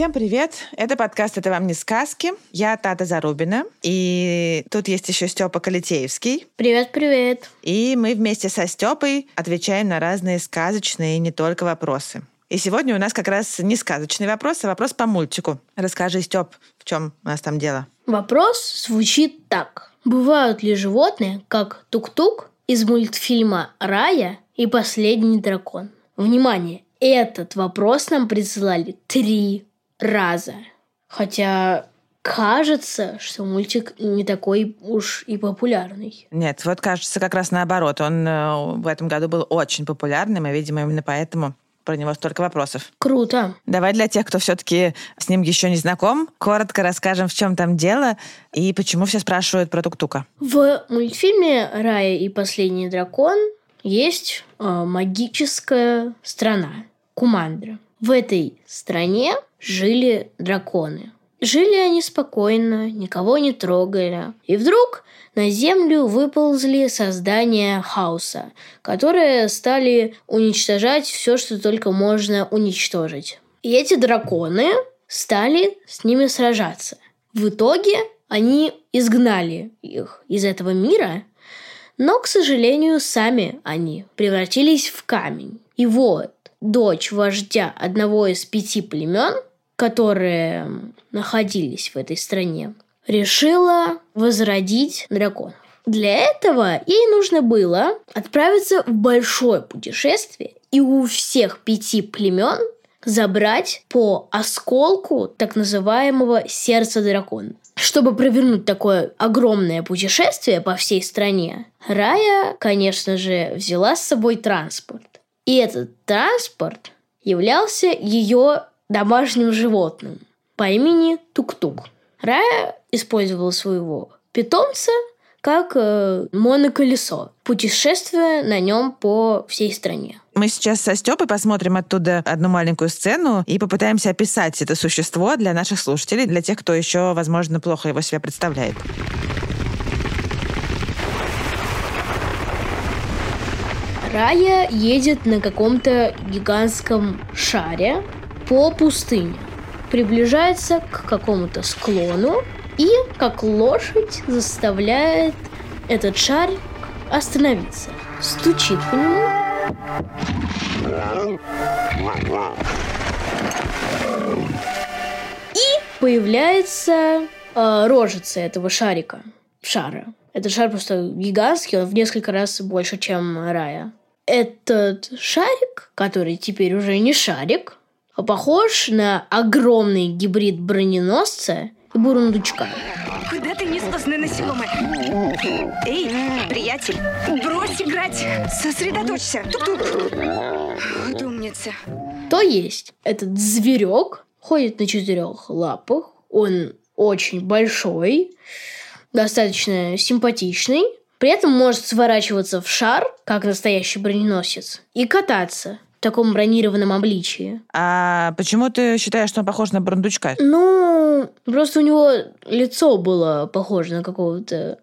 Всем привет! Это подкаст «Это вам не сказки». Я Тата Зарубина. И тут есть еще Степа Калитеевский. Привет-привет. И мы вместе со Степой отвечаем на разные сказочные и не только вопросы. И сегодня у нас как раз не сказочный вопрос, а вопрос по мультику. Расскажи, Степ, в чем у нас там дело? Вопрос звучит так. Бывают ли животные, как тук-тук из мультфильма «Рая» и «Последний дракон»? Внимание! Этот вопрос нам присылали три раза. Хотя кажется, что мультик не такой уж и популярный. Нет, вот кажется как раз наоборот. Он э, в этом году был очень популярным, и, видимо, именно поэтому про него столько вопросов. Круто. Давай для тех, кто все-таки с ним еще не знаком, коротко расскажем, в чем там дело и почему все спрашивают про Тук-Тука. В мультфильме «Рая и последний дракон» есть э, магическая страна Кумандра. В этой стране жили драконы. Жили они спокойно, никого не трогали. И вдруг на землю выползли создания хаоса, которые стали уничтожать все, что только можно уничтожить. И эти драконы стали с ними сражаться. В итоге они изгнали их из этого мира, но, к сожалению, сами они превратились в камень. И вот дочь вождя одного из пяти племен, которые находились в этой стране, решила возродить драконов. Для этого ей нужно было отправиться в большое путешествие и у всех пяти племен забрать по осколку так называемого сердца дракона. Чтобы провернуть такое огромное путешествие по всей стране, Рая, конечно же, взяла с собой транспорт. И этот транспорт являлся ее домашним животным по имени Тук-Тук. Рая использовала своего питомца как э, моноколесо, путешествуя на нем по всей стране. Мы сейчас со Степой посмотрим оттуда одну маленькую сцену и попытаемся описать это существо для наших слушателей, для тех, кто еще, возможно, плохо его себя представляет. Рая едет на каком-то гигантском шаре по пустыне, приближается к какому-то склону и, как лошадь, заставляет этот шарик остановиться. Стучит по нему. И появляется э, рожица этого шарика. Шара. Этот шар просто гигантский, он в несколько раз больше, чем Рая. Этот шарик, который теперь уже не шарик, похож на огромный гибрид броненосца и бурундучка. Куда ты несносная насекомая? Эй, приятель, брось играть! Сосредоточься! Тук-тук! Вот умница. То есть этот зверек ходит на четырех лапах, он очень большой, достаточно симпатичный, при этом может сворачиваться в шар, как настоящий броненосец, и кататься таком бронированном обличии. А почему ты считаешь, что он похож на Брундучка? Ну, просто у него лицо было похоже на какого-то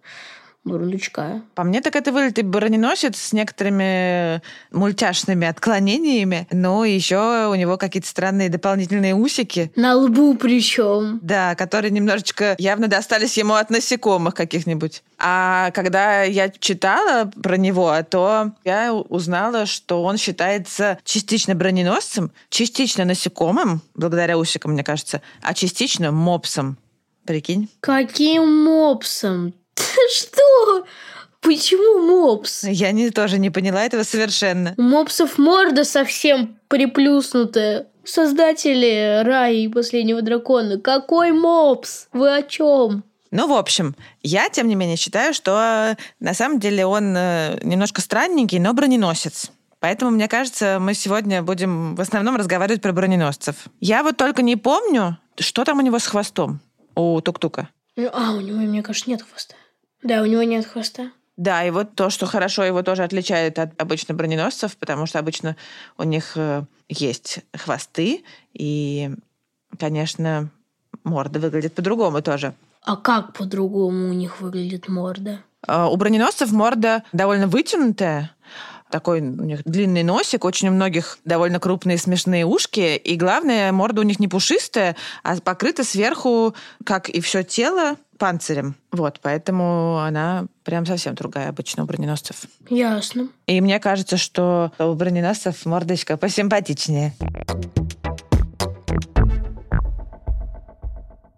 бурундучка. По мне, так это вылитый броненосец с некоторыми мультяшными отклонениями. Ну, и еще у него какие-то странные дополнительные усики. На лбу причем. Да, которые немножечко явно достались ему от насекомых каких-нибудь. А когда я читала про него, то я узнала, что он считается частично броненосцем, частично насекомым, благодаря усикам, мне кажется, а частично мопсом. Прикинь? Каким мопсом? Что? Почему мопс? Я не, тоже не поняла этого совершенно. У мопсов морда совсем приплюснутая. Создатели Рая и Последнего Дракона. Какой мопс? Вы о чем? Ну, в общем, я, тем не менее, считаю, что э, на самом деле он э, немножко странненький, но броненосец. Поэтому, мне кажется, мы сегодня будем в основном разговаривать про броненосцев. Я вот только не помню, Что там у него с хвостом? У тук-тука? А, у него, мне кажется, нет хвоста. Да, у него нет хвоста. Да, и вот то, что хорошо его тоже отличает от обычных броненосцев, потому что обычно у них э, есть хвосты, и, конечно, морда выглядит по-другому тоже. А как по-другому у них выглядит морда? А, У броненосцев морда довольно вытянутая, такой у них длинный носик, очень у многих довольно крупные смешные ушки, и главное, морда у них не пушистая, а покрыта сверху, как и все тело, панцирем. Вот, поэтому она прям совсем другая обычно у броненосцев. Ясно. И мне кажется, что у броненосцев мордочка посимпатичнее.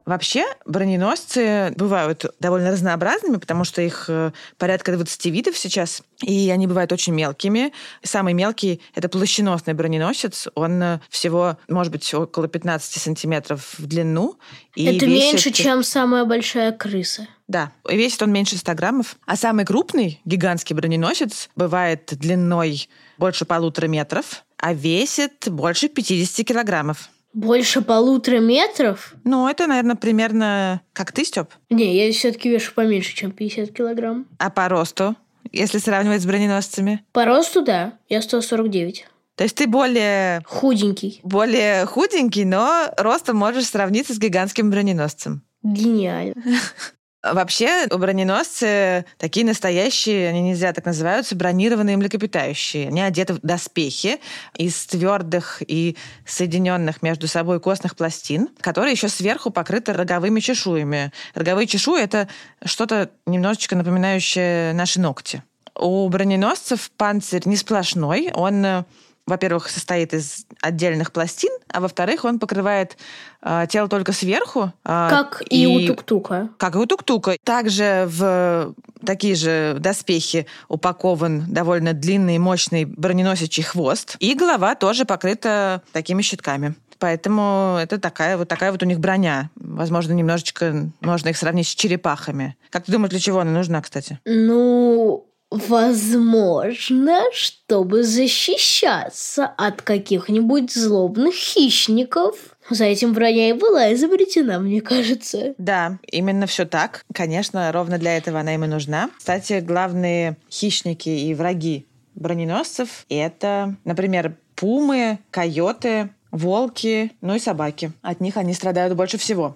Вообще, броненосцы бывают довольно разнообразными, потому что их э, порядка 20 видов сейчас, и они бывают очень мелкими. Самый мелкий — это плащеносный броненосец. Он э, всего, может быть, около 15 сантиметров в длину. И Это весит- меньше, чем самая большая крыса. Да, весит он меньше 100 граммов. А самый крупный, гигантский броненосец, бывает длиной больше полутора метров, а весит больше 50 килограммов. Больше полутора метров? Ну, это, наверное, примерно как ты, Степ. Не, я все-таки вешу поменьше, чем 50 килограмм. А по росту, если сравнивать с броненосцами? По росту, да, я 149. То есть ты более, Худенький. более худенький, но ростом можешь сравниться с гигантским броненосцем. Гениально. Вообще, броненосцы такие настоящие, они нельзя так называются, бронированные млекопитающие. Они одеты в доспехи из твердых и соединенных между собой костных пластин, которые еще сверху покрыты роговыми чешуями. Роговые чешуи — это что-то немножечко напоминающее наши ногти. У броненосцев панцирь не сплошной, он э, во-первых, состоит из отдельных пластин, а во-вторых, он покрывает э, тело только сверху. э, Как и, у тук-тука. как и у тук-тука. Также в такие же доспехи упакован довольно длинный и мощный броненосичий хвост. И голова тоже покрыта такими щитками. Поэтому это такая вот такая вот у них броня. Возможно, немножечко можно их сравнить с черепахами. Как ты думаешь, для чего она нужна, кстати? Ну, возможно, чтобы защищаться от каких-нибудь злобных хищников. За этим броня и была изобретена, мне кажется. Да, именно все так. Конечно, ровно для этого она им и нужна. Кстати, главные хищники и враги броненосцев — это, например, пумы, койоты, волки, ну и собаки. От них они страдают больше всего.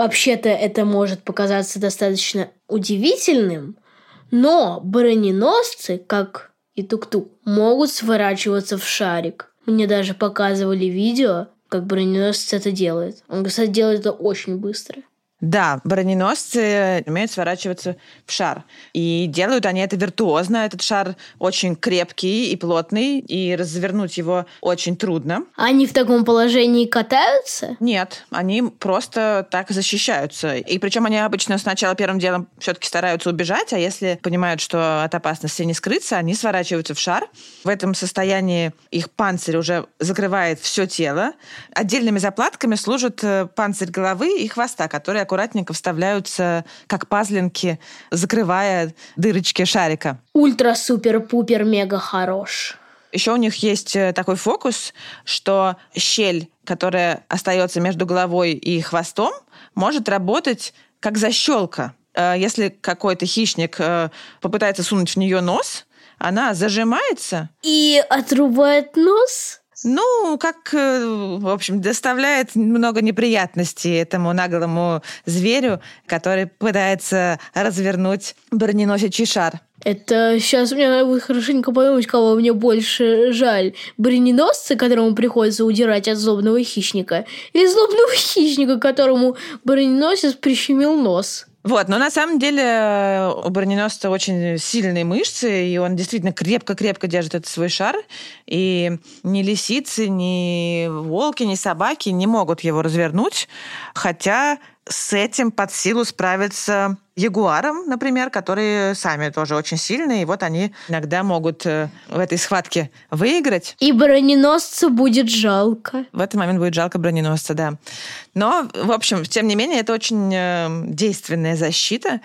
Вообще-то это может показаться достаточно удивительным, но броненосцы, как и тук-тук, могут сворачиваться в шарик. Мне даже показывали видео, как броненосец это делает. Он, кстати, делает это очень быстро. Да, броненосцы умеют сворачиваться в шар. И делают они это виртуозно. Этот шар очень крепкий и плотный, и развернуть его очень трудно. Они в таком положении катаются? Нет, они просто так защищаются. И причем они обычно сначала первым делом все-таки стараются убежать, а если понимают, что от опасности не скрыться, они сворачиваются в шар. В этом состоянии их панцирь уже закрывает все тело. Отдельными заплатками служат э, панцирь головы и хвоста, которые аккуратненько вставляются как пазлинки, закрывая дырочки шарика. Ультра-супер-пупер-мега хорош. Еще у них есть э, такой фокус, что щель, которая остается между головой и хвостом, может работать как защелка. Э, Если какой-то хищник э, попытается сунуть в нее нос, она зажимается, И отрубает нос? Ну, как, э, в общем, доставляет много неприятностей этому наглому зверю, который пытается развернуть броненосичий шар. Это сейчас мне надо будет хорошенько подумать, кого мне больше жаль. Броненосца, которому приходится удирать от злобного хищника, или злобного хищника, которому броненосец прищемил нос. Вот, но на самом деле э, у броненосца очень сильные мышцы, и он действительно крепко-крепко держит этот свой шар, и ни лисицы, ни волки, ни собаки не могут его развернуть, хотя с этим под силу справиться ягуарам, например, которые сами тоже очень сильные, и вот они иногда могут э, в этой схватке выиграть. И броненосцу будет жалко. В этот момент будет жалко броненосца, да. Но, в общем, тем не менее, это очень э, действенная защита.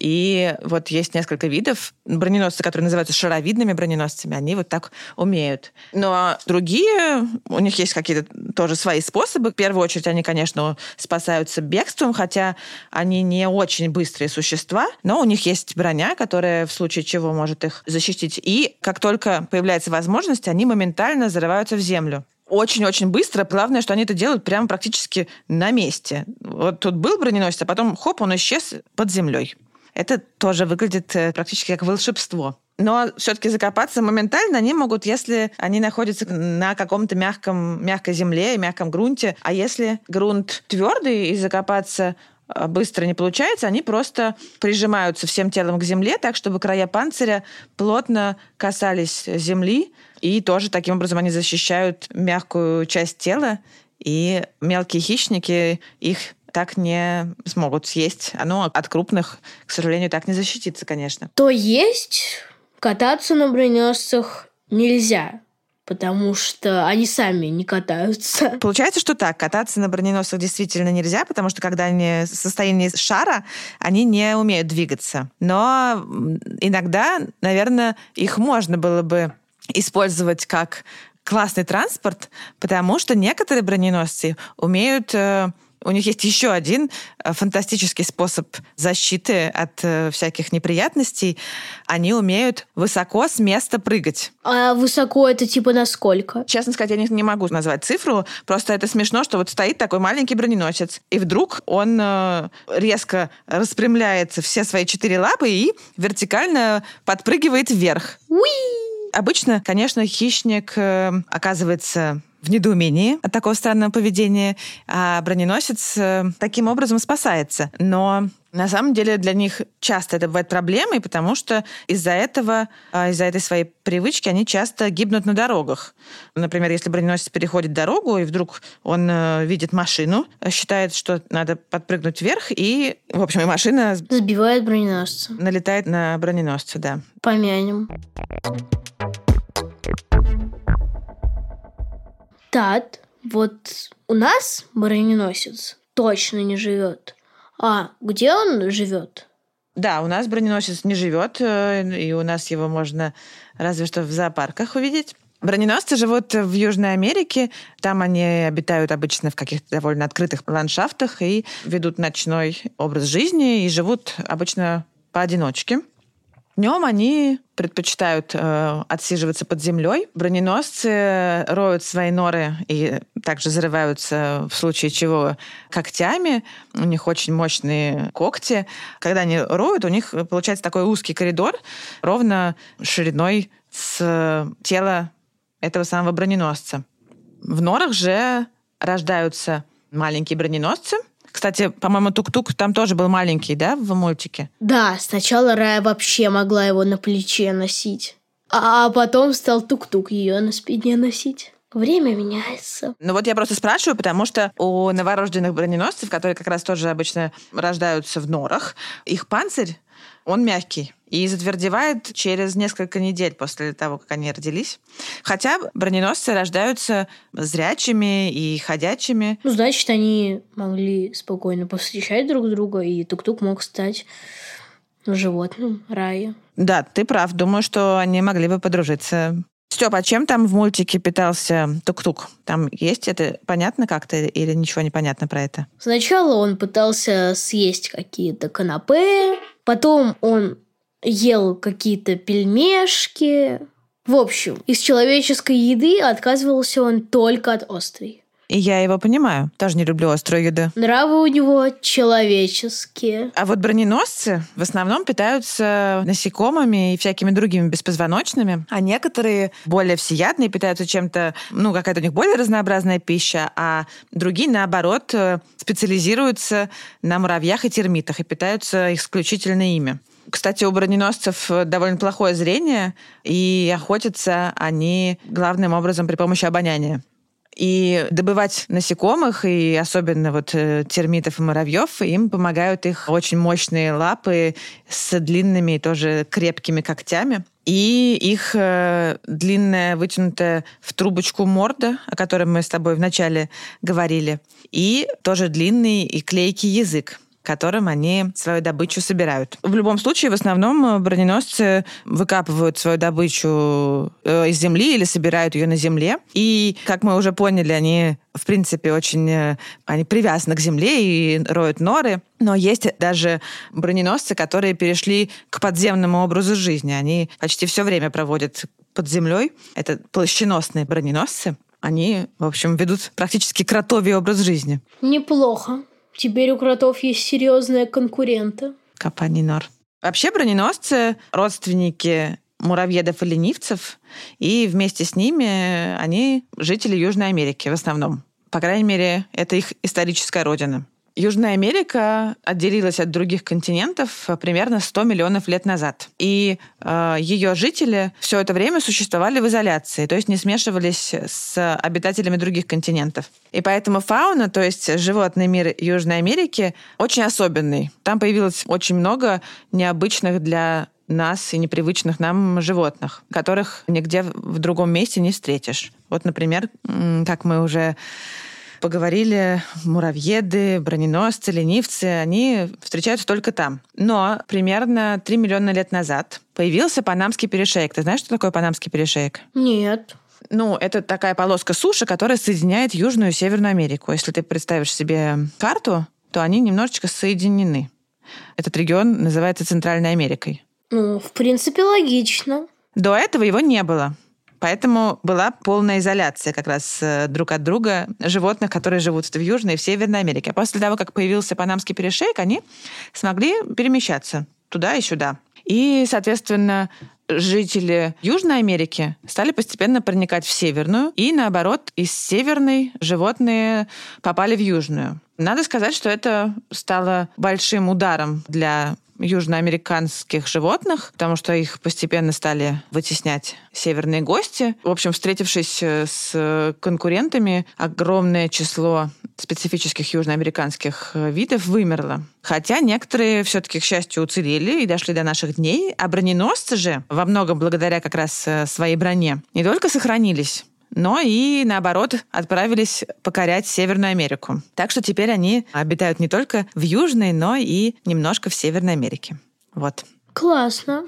И вот есть несколько видов броненосцев, которые называются шаровидными броненосцами. Они вот так умеют. Но другие, у них есть какие-то тоже свои способы. В первую очередь они, конечно, спасаются бегством, хотя они не очень быстрые существа, но у них есть броня, которая в случае чего может их защитить. И как только появляется возможность, они моментально зарываются в землю очень-очень быстро. Главное, что они это делают прямо практически на месте. Вот тут был броненосец, а потом хоп, он исчез под землей. Это тоже выглядит э, практически как волшебство. Но все-таки закопаться моментально они могут, если они находятся на каком-то мягком, мягкой земле и мягком грунте. А если грунт твердый и закопаться э, быстро не получается, они просто прижимаются всем телом к земле, так чтобы края панциря плотно касались земли, и тоже таким образом они защищают мягкую часть тела, и мелкие хищники их так не смогут съесть. Оно от крупных, к сожалению, так не защитится, конечно. То есть кататься на броненосцах нельзя, потому что они сами не катаются. Получается, что так. Кататься на броненосцах действительно нельзя, потому что когда они в состоянии шара, они не умеют двигаться. Но иногда, наверное, их можно было бы использовать как классный транспорт, потому что некоторые броненосцы умеют э, у них есть еще один э, фантастический способ защиты от э, всяких неприятностей. Они умеют высоко с места прыгать. А высоко это типа насколько? Честно сказать, я не, не могу назвать цифру. Просто это смешно, что вот стоит такой маленький броненосец, и вдруг он э, резко распрямляется все свои четыре лапы и вертикально подпрыгивает вверх. Уи! Обычно, конечно, хищник оказывается в недоумении от такого странного поведения, а броненосец э, таким образом спасается. Но на самом деле для них часто это бывает проблемой, потому что из-за этого, а, из-за этой своей привычки они часто гибнут на дорогах. Например, если броненосец переходит дорогу, и вдруг он э, видит машину, считает, что надо подпрыгнуть вверх, и, в общем, и машина... Сбивает броненосца. Налетает на броненосца, да. Помянем. Тат, вот у нас броненосец точно не живет. А где он живет? Да, у нас броненосец не живет, э, и у нас его можно разве что в зоопарках увидеть. Броненосцы живут в Южной Америке. Там они обитают обычно в каких-то довольно открытых ландшафтах и ведут ночной образ жизни и живут обычно поодиночке. Днем они предпочитают э, отсиживаться под землей. Броненосцы роют свои норы и также зарываются в случае чего когтями. У них очень мощные когти. Когда они роют, у них получается такой узкий коридор, ровно шириной с тела этого самого броненосца. В норах же рождаются маленькие броненосцы, кстати, по-моему, тук-тук там тоже был маленький, да, в мультике? Да, сначала Рая вообще могла его на плече носить. А потом стал тук-тук ее на спине носить. Время меняется. Ну вот я просто спрашиваю, потому что у новорожденных броненосцев, которые как раз тоже обычно рождаются в норах, их панцирь, он мягкий и затвердевает через несколько недель после того, как они родились. Хотя броненосцы рождаются зрячими и ходячими. Ну, значит, они могли спокойно повстречать друг друга, и Тук-Тук мог стать животным рая. Да, ты прав. Думаю, что они могли бы подружиться. Степ, а чем там в мультике питался Тук-Тук? Там есть это понятно как-то или ничего не понятно про это? Сначала он пытался съесть какие-то канапе, потом он ел какие-то пельмешки. В общем, из человеческой еды отказывался он только от острой. И я его понимаю. Тоже не люблю острую еду. Нравы у него человеческие. А вот броненосцы в основном питаются насекомыми и всякими другими беспозвоночными, а некоторые более всеядные питаются чем-то, ну, какая-то у них более разнообразная пища, а другие, наоборот, специализируются на муравьях и термитах и питаются исключительно ими. Кстати, у броненосцев э, довольно плохое зрение, и охотятся они главным образом при помощи обоняния. И добывать насекомых, и особенно вот э, термитов и муравьев, им помогают их очень мощные лапы с длинными, тоже крепкими когтями. И их э, длинная, вытянутая в трубочку морда, о которой мы с тобой вначале говорили. И тоже длинный и клейкий язык которым они свою добычу собирают. В любом случае, в основном э, броненосцы выкапывают свою добычу э, из земли или собирают ее на земле. И, как мы уже поняли, они в принципе, очень э, они привязаны к земле и роют норы. Но есть даже броненосцы, которые перешли к подземному образу жизни. Они почти все время проводят под землей. Это плащеносные броненосцы. Они, в общем, ведут практически кротовий образ жизни. Неплохо. Теперь у кротов есть серьезные конкуренты. Компании Нор. Вообще броненосцы — родственники муравьедов и ленивцев, и вместе с ними они жители Южной Америки в основном. По крайней мере, это их историческая родина. Южная Америка отделилась от других континентов примерно 100 миллионов лет назад. И э, ее жители все это время существовали в изоляции, то есть не смешивались с обитателями других континентов. И поэтому фауна, то есть животный мир Южной Америки, очень особенный. Там появилось очень много необычных для нас и непривычных нам животных, которых нигде в другом месте не встретишь. Вот, например, как мы уже поговорили, муравьеды, броненосцы, ленивцы, они встречаются только там. Но примерно 3 миллиона лет назад появился Панамский перешейк. Ты знаешь, что такое Панамский перешейк? Нет. Ну, это такая полоска суши, которая соединяет Южную и Северную Америку. Если ты представишь себе карту, то они немножечко соединены. Этот регион называется Центральной Америкой. Ну, в принципе, логично. До этого его не было. Поэтому была полная изоляция как раз э, друг от друга животных, которые живут в Южной и в Северной Америке. А после того, как появился Панамский перешейк, они смогли перемещаться туда и сюда. И, соответственно, жители Южной Америки стали постепенно проникать в Северную, и наоборот, из Северной животные попали в Южную. Надо сказать, что это стало большим ударом для южноамериканских животных, потому что их постепенно стали вытеснять северные гости. В общем, встретившись э, с конкурентами, огромное число специфических южноамериканских э, видов вымерло. Хотя некоторые все-таки, к счастью, уцелели и дошли до наших дней. А броненосцы же, во многом благодаря как раз э, своей броне, не только сохранились, но и, наоборот, отправились покорять Северную Америку. Так что теперь они обитают не только в Южной, но и немножко в Северной Америке. Вот. Классно.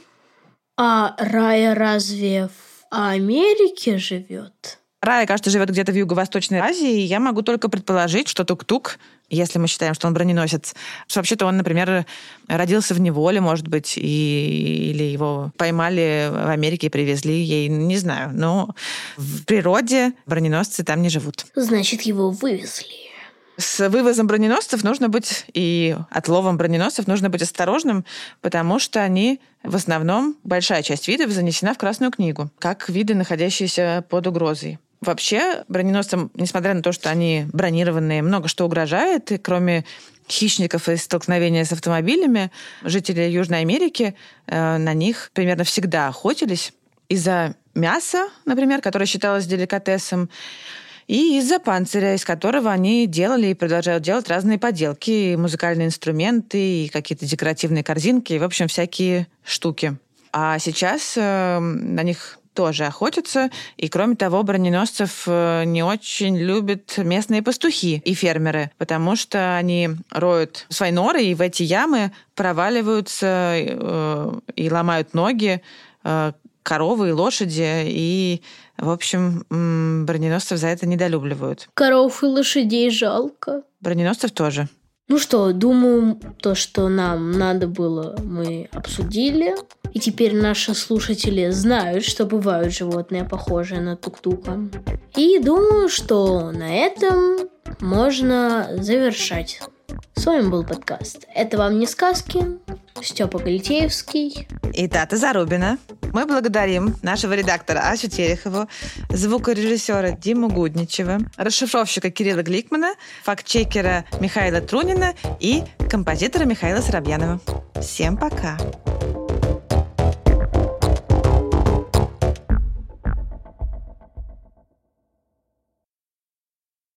А Рая разве в Америке живет? Рая, кажется, живет где-то в Юго-Восточной Азии, и я могу только предположить, что Тук-Тук, если мы считаем, что он броненосец, вообще-то он, например, родился в неволе, может быть, и, или его поймали в Америке и привезли ей, не знаю. Но в природе броненосцы там не живут. Значит, его вывезли. С вывозом броненосцев нужно быть и отловом броненосцев нужно быть осторожным, потому что они в основном, большая часть видов занесена в Красную книгу, как виды, находящиеся под угрозой. Вообще, броненосцам, несмотря на то, что они бронированные, много что угрожает, и кроме хищников и столкновения с автомобилями, жители Южной Америки э, на них примерно всегда охотились из-за мяса, например, которое считалось деликатесом, и из-за панциря, из которого они делали и продолжают делать разные поделки, музыкальные инструменты, и какие-то декоративные корзинки, и, в общем, всякие штуки. А сейчас э, на них тоже охотятся. И, кроме того, броненосцев э, не очень любят местные пастухи и фермеры, потому что они роют свои норы, и в эти ямы проваливаются э, и ломают ноги э, коровы и лошади, и, в общем, броненосцев за это недолюбливают. Коров и лошадей жалко. Броненосцев тоже. Ну что, думаю, то, что нам надо было, мы обсудили. И теперь наши слушатели знают, что бывают животные, похожие на тук-тука. И думаю, что на этом можно завершать. С вами был подкаст «Это вам не сказки». Степа Галитеевский. И Тата Зарубина. Мы благодарим нашего редактора Асю Терехову, звукорежиссера Диму Гудничева, расшифровщика Кирилла Гликмана, фактчекера Михаила Трунина и композитора Михаила Соробьянова. Всем пока!